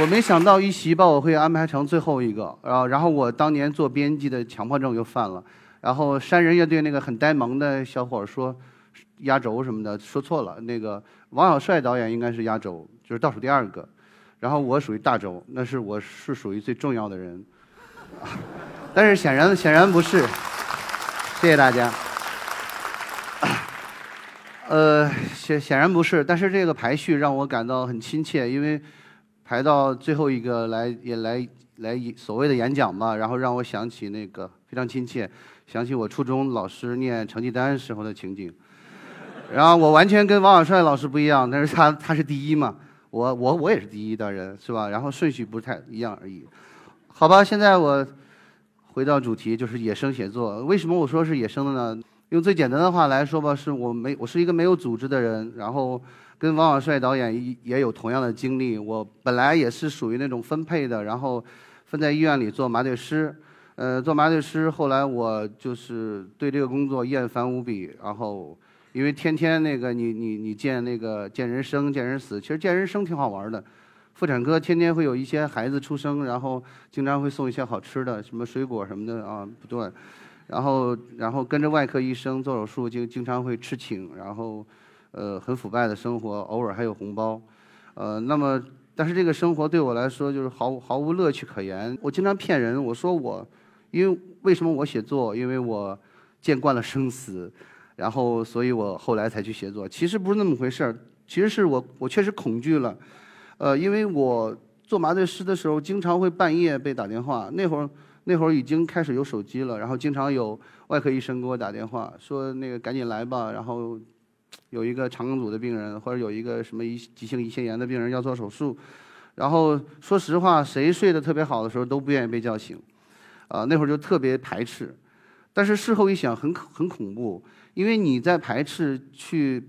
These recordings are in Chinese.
我没想到一席把我会安排成最后一个，然后然后我当年做编辑的强迫症又犯了，然后山人乐队那个很呆萌的小伙说压轴什么的说错了，那个王小帅导演应该是压轴，就是倒数第二个，然后我属于大轴，那是我是属于最重要的人，但是显然显然不是，谢谢大家。呃，显显然不是，但是这个排序让我感到很亲切，因为。排到最后一个来也来来所谓的演讲吧，然后让我想起那个非常亲切，想起我初中老师念成绩单时候的情景。然后我完全跟王小帅老师不一样，但是他他是第一嘛，我我我也是第一的人是吧？然后顺序不太一样而已。好吧，现在我回到主题，就是野生写作。为什么我说是野生的呢？用最简单的话来说吧，是我没我是一个没有组织的人，然后。跟王小帅导演也有同样的经历。我本来也是属于那种分配的，然后分在医院里做麻醉师。呃，做麻醉师，后来我就是对这个工作厌烦无比。然后，因为天天那个你你你见那个见人生见人死，其实见人生挺好玩的。妇产科天天会有一些孩子出生，然后经常会送一些好吃的，什么水果什么的啊，不断。然后然后跟着外科医生做手术，就经常会吃请，然后。呃，很腐败的生活，偶尔还有红包，呃，那么，但是这个生活对我来说就是毫无毫无乐趣可言。我经常骗人，我说我，因为为什么我写作？因为我见惯了生死，然后，所以我后来才去写作。其实不是那么回事儿，其实是我我确实恐惧了，呃，因为我做麻醉师的时候，经常会半夜被打电话。那会儿那会儿已经开始有手机了，然后经常有外科医生给我打电话，说那个赶紧来吧，然后。有一个肠梗阻的病人，或者有一个什么急急性胰腺炎的病人要做手术，然后说实话，谁睡得特别好的时候都不愿意被叫醒，啊，那会儿就特别排斥。但是事后一想，很很恐怖，因为你在排斥去，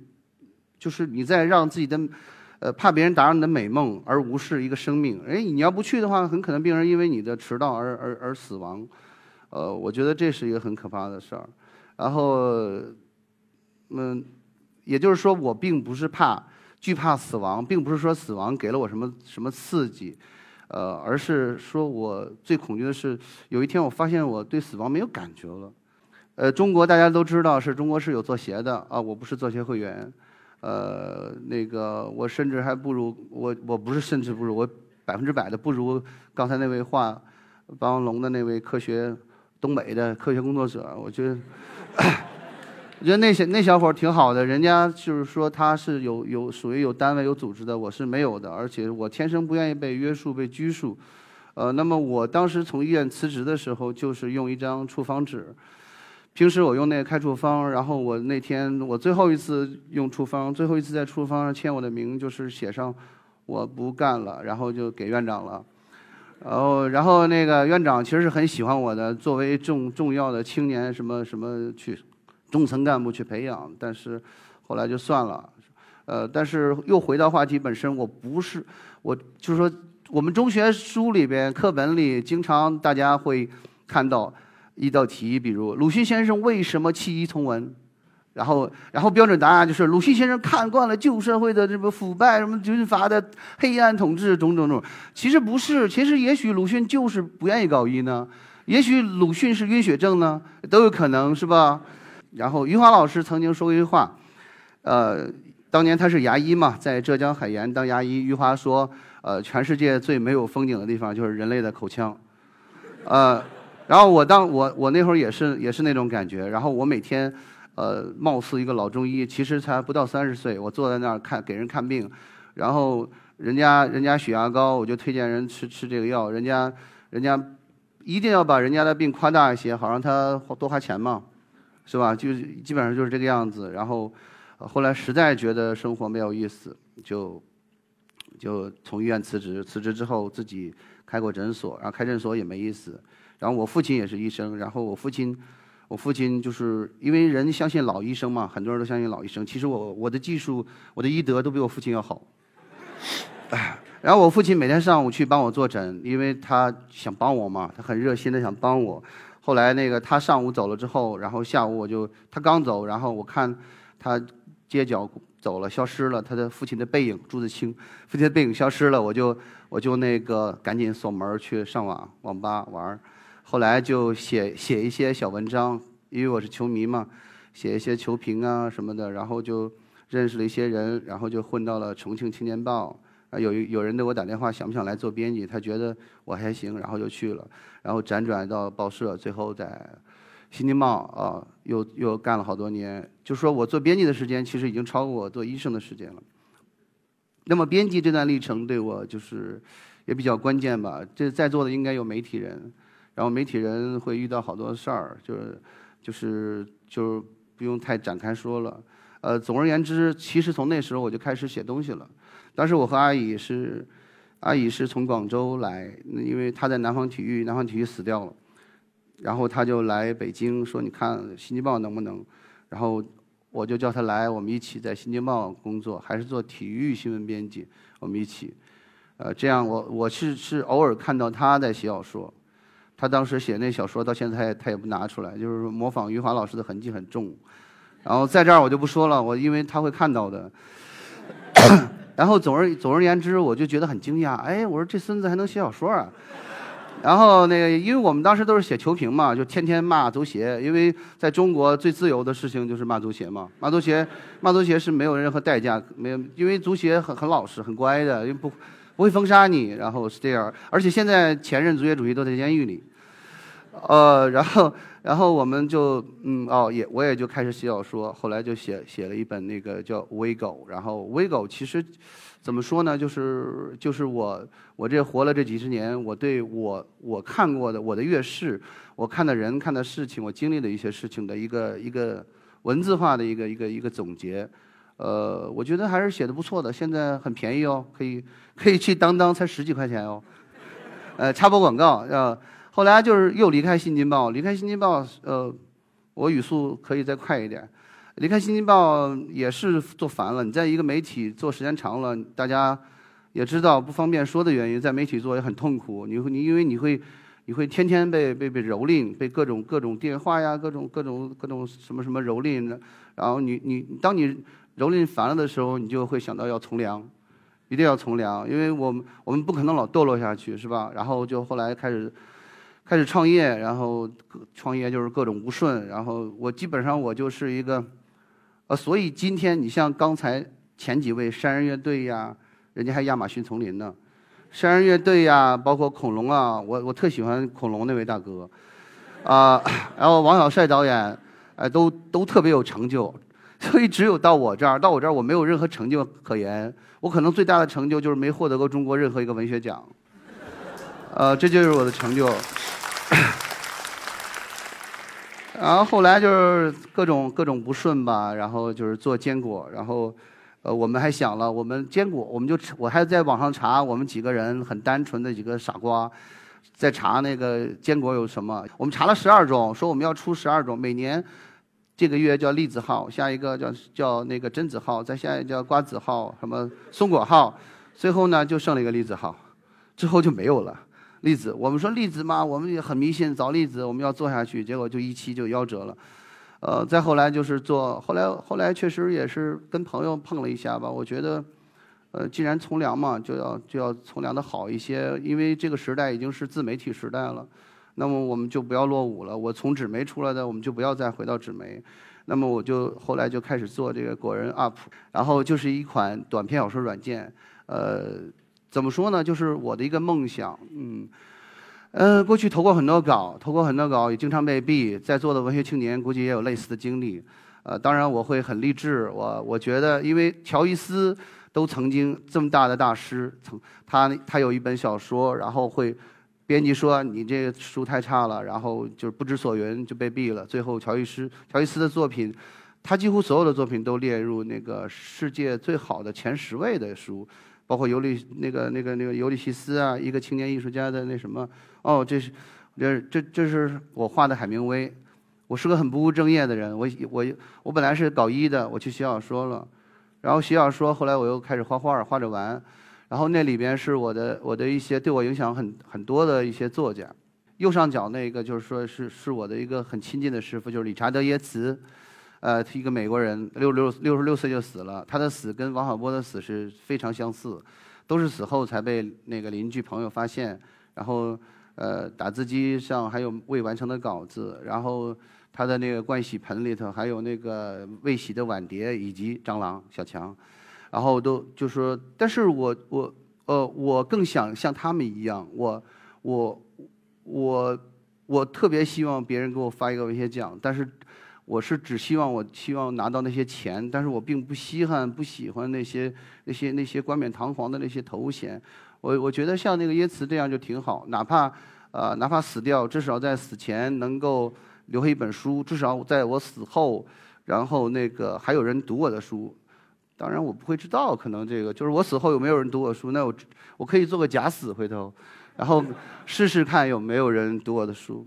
就是你在让自己的，呃，怕别人打扰你的美梦而无视一个生命。哎，你要不去的话，很可能病人因为你的迟到而而而死亡，呃，我觉得这是一个很可怕的事儿。然后，嗯。也就是说，我并不是怕惧怕死亡，并不是说死亡给了我什么什么刺激，呃，而是说我最恐惧的是有一天我发现我对死亡没有感觉了。呃，中国大家都知道是中国是有做鞋的啊，我不是做鞋会员，呃，那个我甚至还不如我我不是甚至不如我百分之百的不如刚才那位画霸王龙的那位科学东北的科学工作者，我觉得。我觉得那些那小伙挺好的，人家就是说他是有有属于有单位有组织的，我是没有的，而且我天生不愿意被约束被拘束，呃，那么我当时从医院辞职的时候，就是用一张处方纸，平时我用那个开处方，然后我那天我最后一次用处方，最后一次在处方上签我的名，就是写上我不干了，然后就给院长了，然后然后那个院长其实是很喜欢我的，作为重重要的青年什么什么去。中层干部去培养，但是后来就算了，呃，但是又回到话题本身，我不是，我就是说，我们中学书里边课本里经常大家会看到一道题，比如鲁迅先生为什么弃医从文，然后然后标准答案就是鲁迅先生看惯了旧社会的这个腐败，什么军阀的黑暗统治，种种种。其实不是，其实也许鲁迅就是不愿意搞医呢，也许鲁迅是晕血症呢，都有可能是吧？然后余华老师曾经说过一句话，呃，当年他是牙医嘛，在浙江海盐当牙医。余华说，呃，全世界最没有风景的地方就是人类的口腔，呃，然后我当我我那会儿也是也是那种感觉。然后我每天，呃，貌似一个老中医，其实才不到三十岁，我坐在那儿看给人看病，然后人家人家血压高，我就推荐人吃吃这个药，人家人家一定要把人家的病夸大一些，好让他多花钱嘛。是吧？就基本上就是这个样子。然后，后来实在觉得生活没有意思，就就从医院辞职。辞职之后自己开过诊所，然后开诊所也没意思。然后我父亲也是医生，然后我父亲，我父亲就是因为人相信老医生嘛，很多人都相信老医生。其实我我的技术，我的医德都比我父亲要好。然后我父亲每天上午去帮我坐诊，因为他想帮我嘛，他很热心的想帮我。后来那个他上午走了之后，然后下午我就他刚走，然后我看他街角走了，消失了，他的父亲的背影，朱自清父亲的背影消失了，我就我就那个赶紧锁门去上网网吧玩后来就写写一些小文章，因为我是球迷嘛，写一些球评啊什么的，然后就认识了一些人，然后就混到了重庆青年报。啊，有有人给我打电话，想不想来做编辑？他觉得我还行，然后就去了，然后辗转到报社，最后在《新京报》啊，又又干了好多年。就说我做编辑的时间，其实已经超过我做医生的时间了。那么编辑这段历程对我就是也比较关键吧。这在座的应该有媒体人，然后媒体人会遇到好多事儿，就是就是就不用太展开说了。呃，总而言之，其实从那时候我就开始写东西了。当时我和阿姨是，阿姨是从广州来，因为她在南方体育，南方体育死掉了，然后她就来北京说：“你看《新京报》能不能？”然后我就叫她来，我们一起在《新京报》工作，还是做体育新闻编辑，我们一起。呃，这样我我是是偶尔看到她在写小说，她当时写那小说到现在她也不拿出来，就是模仿余华老师的痕迹很重。然后在这儿我就不说了，我因为她会看到的。然后总而总而言之，我就觉得很惊讶。哎，我说这孙子还能写小说啊！然后那个，因为我们当时都是写球评嘛，就天天骂足协。因为在中国最自由的事情就是骂足协嘛，骂足协，骂足协是没有任何代价，没有，因为足协很很老实、很乖的，因为不不会封杀你。然后是这样，而且现在前任足协主席都在监狱里。呃，然后。然后我们就嗯哦也我也就开始写小说，后来就写写了一本那个叫《微狗》，然后《微狗》其实怎么说呢？就是就是我我这活了这几十年，我对我我看过的我的阅事，我看的人看的事情，我经历的一些事情的一个一个文字化的一个一个一个总结。呃，我觉得还是写的不错的，现在很便宜哦，可以可以去当当，才十几块钱哦。呃，插播广告呃。后来就是又离开《新京报》，离开《新京报》，呃，我语速可以再快一点。离开《新京报》也是做烦了。你在一个媒体做时间长了，大家也知道不方便说的原因，在媒体做也很痛苦。你会，你因为你会，你会天天被被被蹂躏，被各种各种电话呀，各种各种各种什么什么蹂躏。然后你你当你蹂躏烦了的时候，你就会想到要从良，一定要从良，因为我们我们不可能老堕落下去，是吧？然后就后来开始。开始创业，然后创业就是各种不顺，然后我基本上我就是一个，呃，所以今天你像刚才前几位山人乐队呀，人家还亚马逊丛林呢，山人乐队呀，包括恐龙啊，我我特喜欢恐龙那位大哥，啊，然后王小帅导演，哎，都都特别有成就，所以只有到我这儿，到我这儿我没有任何成就可言，我可能最大的成就就是没获得过中国任何一个文学奖，呃，这就是我的成就。然后后来就是各种各种不顺吧，然后就是做坚果，然后，呃，我们还想了，我们坚果，我们就我还在网上查，我们几个人很单纯的几个傻瓜，在查那个坚果有什么，我们查了十二种，说我们要出十二种，每年这个月叫栗子号，下一个叫叫那个榛子号，再下一个叫瓜子号，什么松果号，最后呢就剩了一个栗子号，之后就没有了。栗子，我们说栗子嘛，我们也很迷信，找栗子我们要做下去，结果就一期就夭折了。呃，再后来就是做，后来后来确实也是跟朋友碰了一下吧。我觉得，呃，既然从良嘛，就要就要从良的好一些，因为这个时代已经是自媒体时代了。那么我们就不要落伍了。我从纸媒出来的，我们就不要再回到纸媒。那么我就后来就开始做这个果仁 UP，然后就是一款短篇小说软件，呃。怎么说呢？就是我的一个梦想，嗯，呃，过去投过很多稿，投过很多稿，也经常被毙。在座的文学青年估计也有类似的经历，呃，当然我会很励志。我我觉得，因为乔伊斯都曾经这么大的大师，曾他他有一本小说，然后会编辑说你这个书太差了，然后就是不知所云就被毙了。最后乔伊斯乔伊斯的作品，他几乎所有的作品都列入那个世界最好的前十位的书。包括尤利那个那个那个尤利西斯啊，一个青年艺术家的那什么，哦，这是，这这这是我画的海明威。我是个很不务正业的人，我我我本来是搞医的，我去写小说了，然后写小说，后来我又开始画画，画着玩，然后那里边是我的我的一些对我影响很很多的一些作家。右上角那个就是说是是我的一个很亲近的师傅，就是理查德耶茨。呃，一个美国人，六六六十六岁就死了。他的死跟王小波的死是非常相似，都是死后才被那个邻居朋友发现，然后呃，打字机上还有未完成的稿子，然后他的那个盥洗盆里头还有那个未洗的碗碟以及蟑螂小强，然后都就说，但是我我呃，我更想像他们一样，我我我我特别希望别人给我发一个文学奖，但是。我是只希望我希望拿到那些钱，但是我并不稀罕不喜欢那些那些那些冠冕堂皇的那些头衔。我我觉得像那个耶茨这样就挺好，哪怕呃哪怕死掉，至少在死前能够留下一本书，至少在我死后，然后那个还有人读我的书。当然我不会知道，可能这个就是我死后有没有人读我书，那我我可以做个假死回头，然后试试看有没有人读我的书。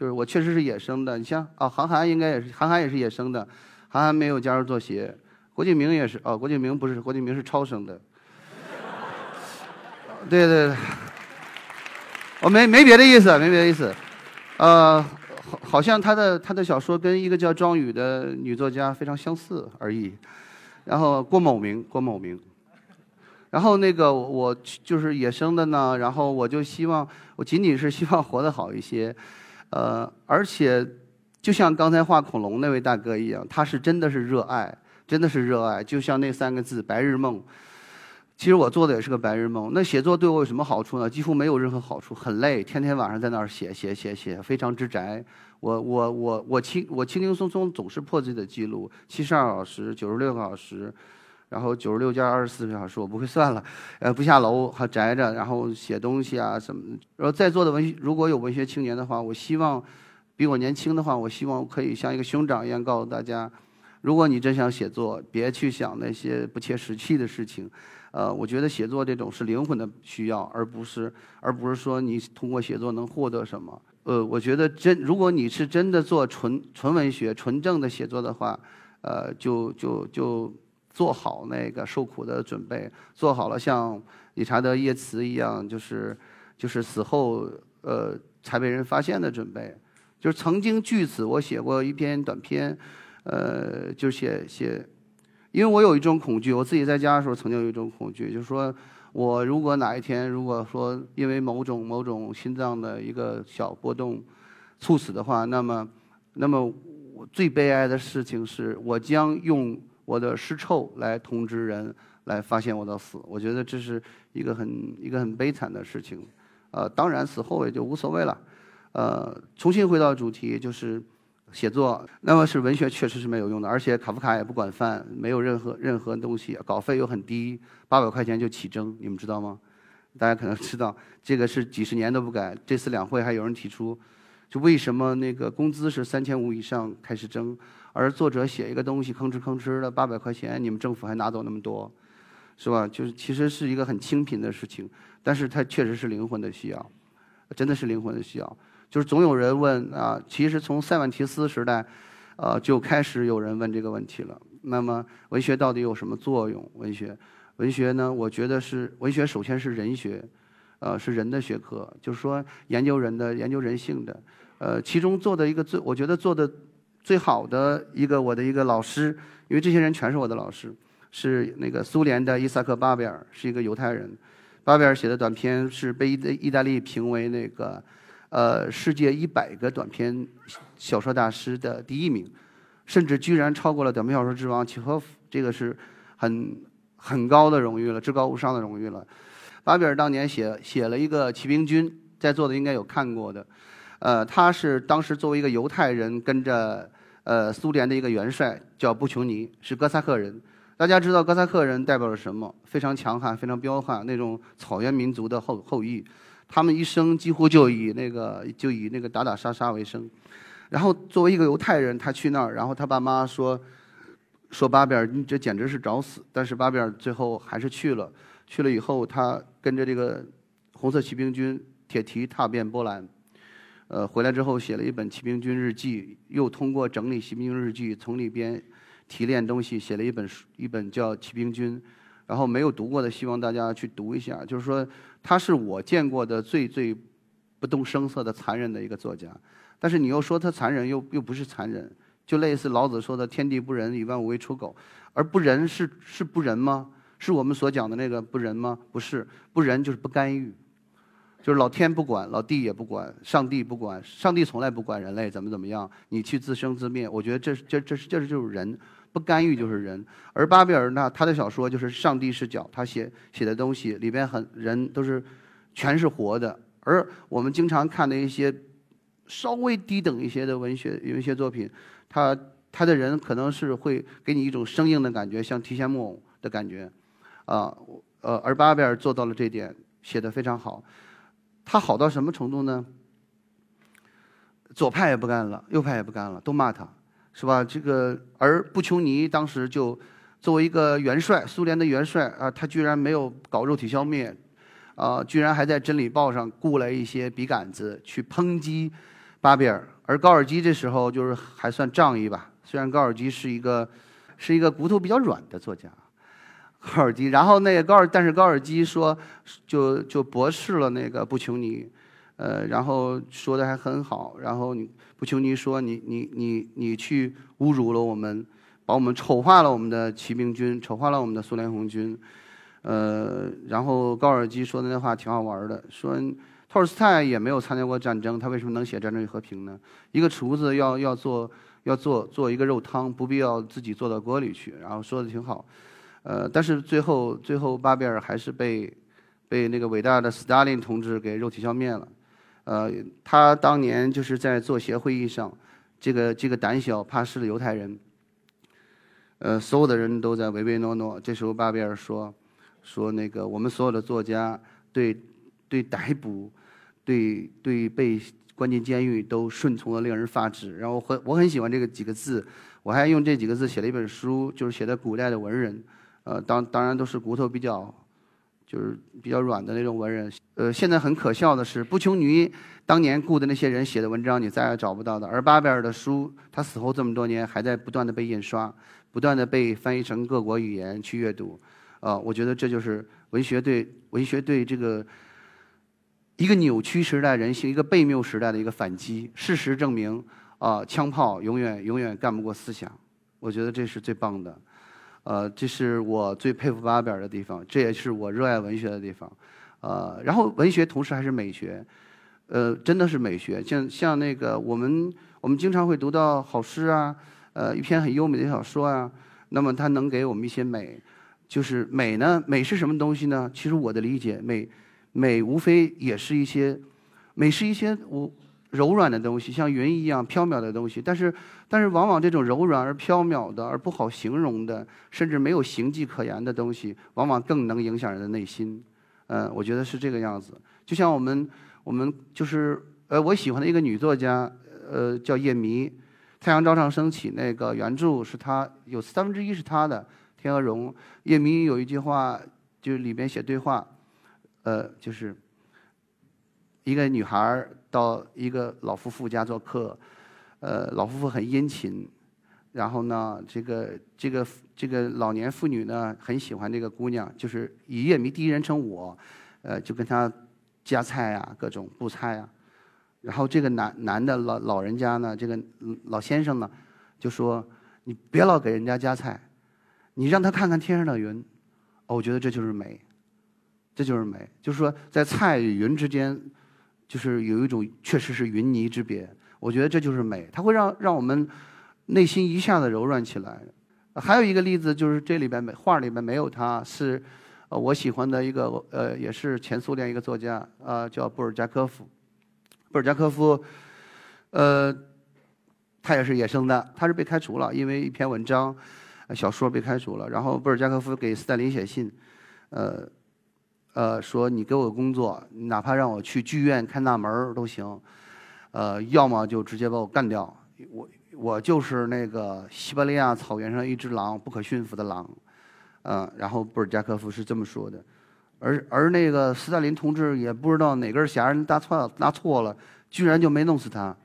就是我确实是野生的，你像啊，韩寒应该也是，韩寒也是野生的，韩寒没有加入作协，郭敬明也是，哦，郭敬明不是，郭敬明是超生的，对对对，我没没别的意思，没别的意思，呃，好，好像他的他的小说跟一个叫庄宇的女作家非常相似而已，然后郭某明，郭某明，然后那个我就是野生的呢，然后我就希望，我仅仅是希望活得好一些。呃，而且，就像刚才画恐龙那位大哥一样，他是真的是热爱，真的是热爱。就像那三个字“白日梦”，其实我做的也是个白日梦。那写作对我有什么好处呢？几乎没有任何好处，很累，天天晚上在那儿写写写写，非常之宅。我我我我轻我轻轻松松总是破自己的记录，七十二小时，九十六个小时。然后九十六加二十四个小时，我不会算了，呃，不下楼还宅着，然后写东西啊什么。然后在座的文学，如果有文学青年的话，我希望比我年轻的话，我希望可以像一个兄长一样告诉大家：如果你真想写作，别去想那些不切实际的事情。呃，我觉得写作这种是灵魂的需要，而不是而不是说你通过写作能获得什么。呃，我觉得真如果你是真的做纯纯文学、纯正的写作的话，呃，就就就。做好那个受苦的准备，做好了像理查德·耶茨一样，就是就是死后呃才被人发现的准备。就是曾经据此，我写过一篇短篇，呃，就写写，因为我有一种恐惧，我自己在家的时候曾经有一种恐惧，就是说我如果哪一天如果说因为某种某种心脏的一个小波动猝死的话，那么那么我最悲哀的事情是我将用。我的尸臭来通知人来发现我的死，我觉得这是一个很一个很悲惨的事情，呃，当然死后也就无所谓了，呃，重新回到主题就是写作，那么是文学确实是没有用的，而且卡夫卡也不管饭，没有任何任何东西，稿费又很低，八百块钱就起征，你们知道吗？大家可能知道，这个是几十年都不改，这次两会还有人提出，就为什么那个工资是三千五以上开始征？而作者写一个东西吭哧吭哧的八百块钱，你们政府还拿走那么多，是吧？就是其实是一个很清贫的事情，但是它确实是灵魂的需要，真的是灵魂的需要。就是总有人问啊，其实从塞万提斯时代，呃，就开始有人问这个问题了。那么文学到底有什么作用？文学，文学呢？我觉得是文学，首先是人学，呃，是人的学科，就是说研究人的、研究人性的。呃，其中做的一个最，我觉得做的。最好的一个我的一个老师，因为这些人全是我的老师，是那个苏联的伊萨克巴贝尔，是一个犹太人。巴贝尔写的短篇是被意意大利评为那个呃世界一百个短篇小说大师的第一名，甚至居然超过了短篇小说之王契诃夫，这个是很很高的荣誉了，至高无上的荣誉了。巴贝尔当年写写了一个骑兵军，在座的应该有看过的。呃，他是当时作为一个犹太人，跟着呃苏联的一个元帅叫布琼尼，是哥萨克人。大家知道哥萨克人代表了什么？非常强悍，非常彪悍，那种草原民族的后后裔。他们一生几乎就以那个就以那个打打杀杀为生。然后作为一个犹太人，他去那儿，然后他爸妈说说巴比尔，你这简直是找死。但是巴比尔最后还是去了。去了以后，他跟着这个红色骑兵军铁蹄踏遍波兰。呃，回来之后写了一本《骑兵军日记》，又通过整理《骑兵军日记》，从里边提炼东西，写了一本书，一本叫《骑兵军》。然后没有读过的，希望大家去读一下。就是说，他是我见过的最最不动声色的残忍的一个作家。但是你又说他残忍，又又不是残忍，就类似老子说的“天地不仁，以万物为刍狗”，而不仁是是不仁吗？是我们所讲的那个不仁吗？不是，不仁就是不干预，就是老天不管，老地也不管，上帝不管，上帝从来不管人类怎么怎么样，你去自生自灭。我觉得这这这是这就是人，不干预就是人。而巴比尔呢，他的小说就是上帝视角，他写写的东西里边很人都是全是活的。而我们经常看的一些稍微低等一些的文学文学作品，他他的人可能是会给你一种生硬的感觉，像提线木偶的感觉，啊，呃，而巴贝尔做到了这点，写的非常好。他好到什么程度呢？左派也不干了，右派也不干了，都骂他，是吧？这个而布琼尼当时就作为一个元帅，苏联的元帅啊，他居然没有搞肉体消灭。啊，居然还在《真理报》上雇了一些笔杆子去抨击巴比尔，而高尔基这时候就是还算仗义吧。虽然高尔基是一个是一个骨头比较软的作家，高尔基。然后那个高尔，但是高尔基说就就驳斥了那个布琼尼，呃，然后说的还很好。然后你布琼尼说你你你你去侮辱了我们，把我们丑化了我们的骑兵军，丑化了我们的苏联红军。呃，然后高尔基说的那话挺好玩的，说托尔斯泰也没有参加过战争，他为什么能写《战争与和平》呢？一个厨子要要做要做做一个肉汤，不必要自己做到锅里去。然后说的挺好，呃，但是最后最后巴比尔还是被被那个伟大的斯大林同志给肉体消灭了。呃，他当年就是在作协会议上，这个这个胆小怕事的犹太人，呃，所有的人都在唯唯诺诺。这时候巴比尔说。说那个我们所有的作家对对逮捕对对被关进监狱都顺从的令人发指，然后很我很喜欢这个几个字，我还用这几个字写了一本书，就是写的古代的文人，呃，当当然都是骨头比较就是比较软的那种文人。呃，现在很可笑的是，布琼尼当年雇的那些人写的文章你再也找不到的，而巴贝尔的书，他死后这么多年还在不断的被印刷，不断的被翻译成各国语言去阅读。啊，我觉得这就是文学对文学对这个一个扭曲时代人性、一个悖谬时代的一个反击。事实证明，啊，枪炮永远永远干不过思想。我觉得这是最棒的，呃，这是我最佩服巴尔的地方，这也是我热爱文学的地方。呃，然后文学同时还是美学，呃，真的是美学。像像那个我们我们经常会读到好诗啊，呃，一篇很优美的小说啊，那么它能给我们一些美。就是美呢？美是什么东西呢？其实我的理解，美，美无非也是一些，美是一些我柔软的东西，像云一样飘渺的东西。但是，但是往往这种柔软而飘渺的，而不好形容的，甚至没有形迹可言的东西，往往更能影响人的内心。嗯，我觉得是这个样子。就像我们，我们就是呃，我喜欢的一个女作家，呃，叫叶迷，《太阳照常升起》那个原著是她有三分之一是她的。天鹅绒，叶迷有一句话，就里边写对话，呃，就是一个女孩到一个老夫妇家做客，呃，老夫妇很殷勤，然后呢，这个这个这个老年妇女呢很喜欢这个姑娘，就是以叶明第一人称我，呃，就跟她夹菜啊，各种布菜啊，然后这个男男的老老人家呢，这个老先生呢，就说你别老给人家夹菜。你让他看看天上的云，哦，我觉得这就是美，这就是美。就是说，在菜与云之间，就是有一种确实是云泥之别。我觉得这就是美，它会让让我们内心一下子柔软起来。还有一个例子就是这里边没画里边没有他，是呃我喜欢的一个呃也是前苏联一个作家啊叫布尔加科夫。布尔加科夫，呃，他也是野生的，他是被开除了，因为一篇文章。小说被开除了，然后布尔加科夫给斯大林写信，呃，呃，说你给我工作，哪怕让我去剧院看大门都行，呃，要么就直接把我干掉，我我就是那个西伯利亚草原上一只狼，不可驯服的狼，嗯，然后布尔加科夫是这么说的，而而那个斯大林同志也不知道哪根弦搭错了，搭错了，居然就没弄死他，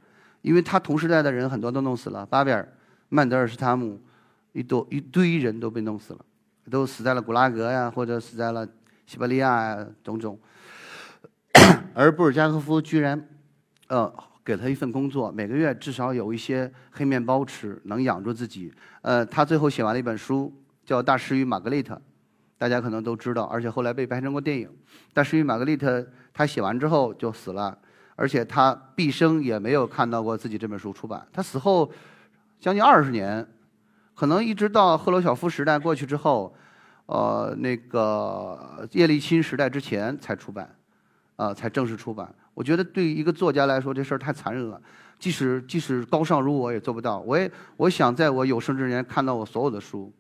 因为他同时代的人很多都弄死了，巴比尔、曼德尔施塔姆。一多一堆人都被弄死了，都死在了古拉格呀，或者死在了西伯利亚，种种。而布尔加科夫居然，呃，给他一份工作，每个月至少有一些黑面包吃，能养住自己。呃，他最后写完了一本书，叫《大师与玛格丽特》，大家可能都知道，而且后来被拍成过电影。《大师与玛格丽特》他写完之后就死了，而且他毕生也没有看到过自己这本书出版。他死后将近二十年，可能一直到赫鲁晓夫时代过去之后，呃，那个叶利钦时代之前才出版，啊，才正式出版。我觉得对一个作家来说，这事儿太残忍了。即使即使高尚如我，也做不到。我也我想在我有生之年看到我所有的书，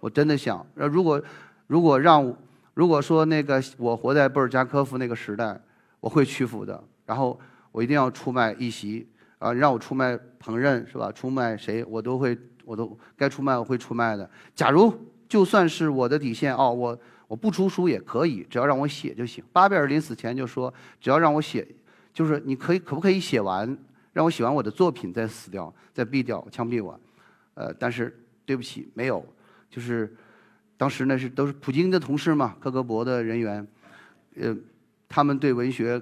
我真的想。呃，如果如果让如果说那个我活在布尔加科夫那个时代，我会屈服的。然后我一定要出卖一席啊，让我出卖烹饪是吧？出卖谁我都会，我都该出卖我会出卖的。假如就算是我的底线哦，我。我不出书也可以，只要让我写就行。巴贝尔临死前就说：“只要让我写，就是你可以可不可以写完，让我写完我的作品再死掉，再毙掉，枪毙我。”呃，但是对不起，没有，就是当时那是都是普京的同事嘛，克格勃的人员，呃，他们对文学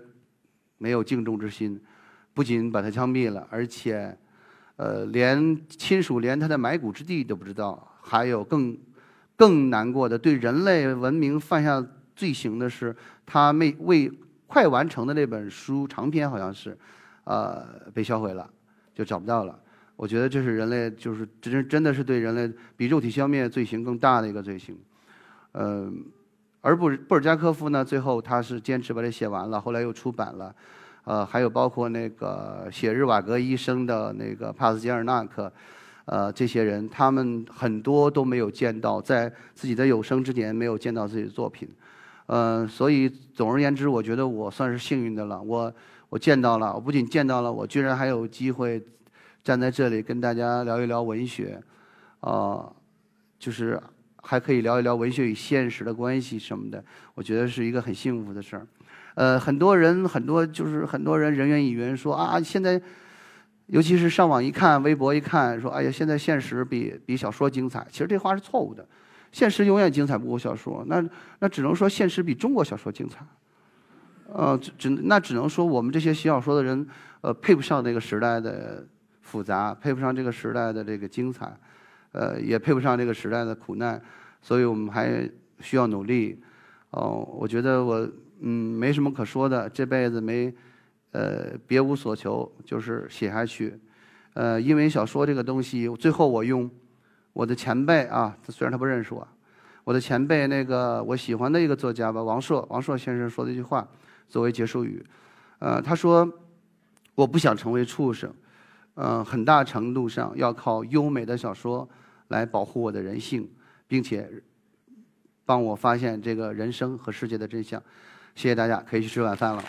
没有敬重之心，不仅把他枪毙了，而且呃，连亲属连他的埋骨之地都不知道，还有更。更难过的，对人类文明犯下罪行的是，他没未快完成的那本书长篇，好像是，呃，被销毁了，就找不到了。我觉得这是人类，就是真真的是对人类比肉体消灭罪行更大的一个罪行。嗯，而布布尔加科夫呢，最后他是坚持把它写完了，后来又出版了。呃，还有包括那个写日瓦格医生的那个帕斯捷尔纳克。呃，这些人他们很多都没有见到，在自己的有生之年没有见到自己的作品，呃，所以总而言之，我觉得我算是幸运的了。我我见到了，我不仅见到了，我居然还有机会站在这里跟大家聊一聊文学，啊，就是还可以聊一聊文学与现实的关系什么的，我觉得是一个很幸福的事儿。呃，很多人很多就是很多人人云亦云说啊，现在。尤其是上网一看，微博一看，说：“哎呀，现在现实比比小说精彩。”其实这话是错误的，现实永远精彩不过小说。那那只能说现实比中国小说精彩。呃，只那只能说我们这些写小说的人，呃，配不上那个时代的复杂，配不上这个时代的这个精彩，呃，也配不上这个时代的苦难，所以我们还需要努力。哦，我觉得我嗯没什么可说的，这辈子没。呃，别无所求，就是写下去。呃，因为小说这个东西，最后我用我的前辈啊，虽然他不认识我，我的前辈那个我喜欢的一个作家吧，王朔，王朔先生说的一句话作为结束语。呃，他说：“我不想成为畜生，呃，很大程度上要靠优美的小说来保护我的人性，并且帮我发现这个人生和世界的真相。”谢谢大家，可以去吃晚饭了。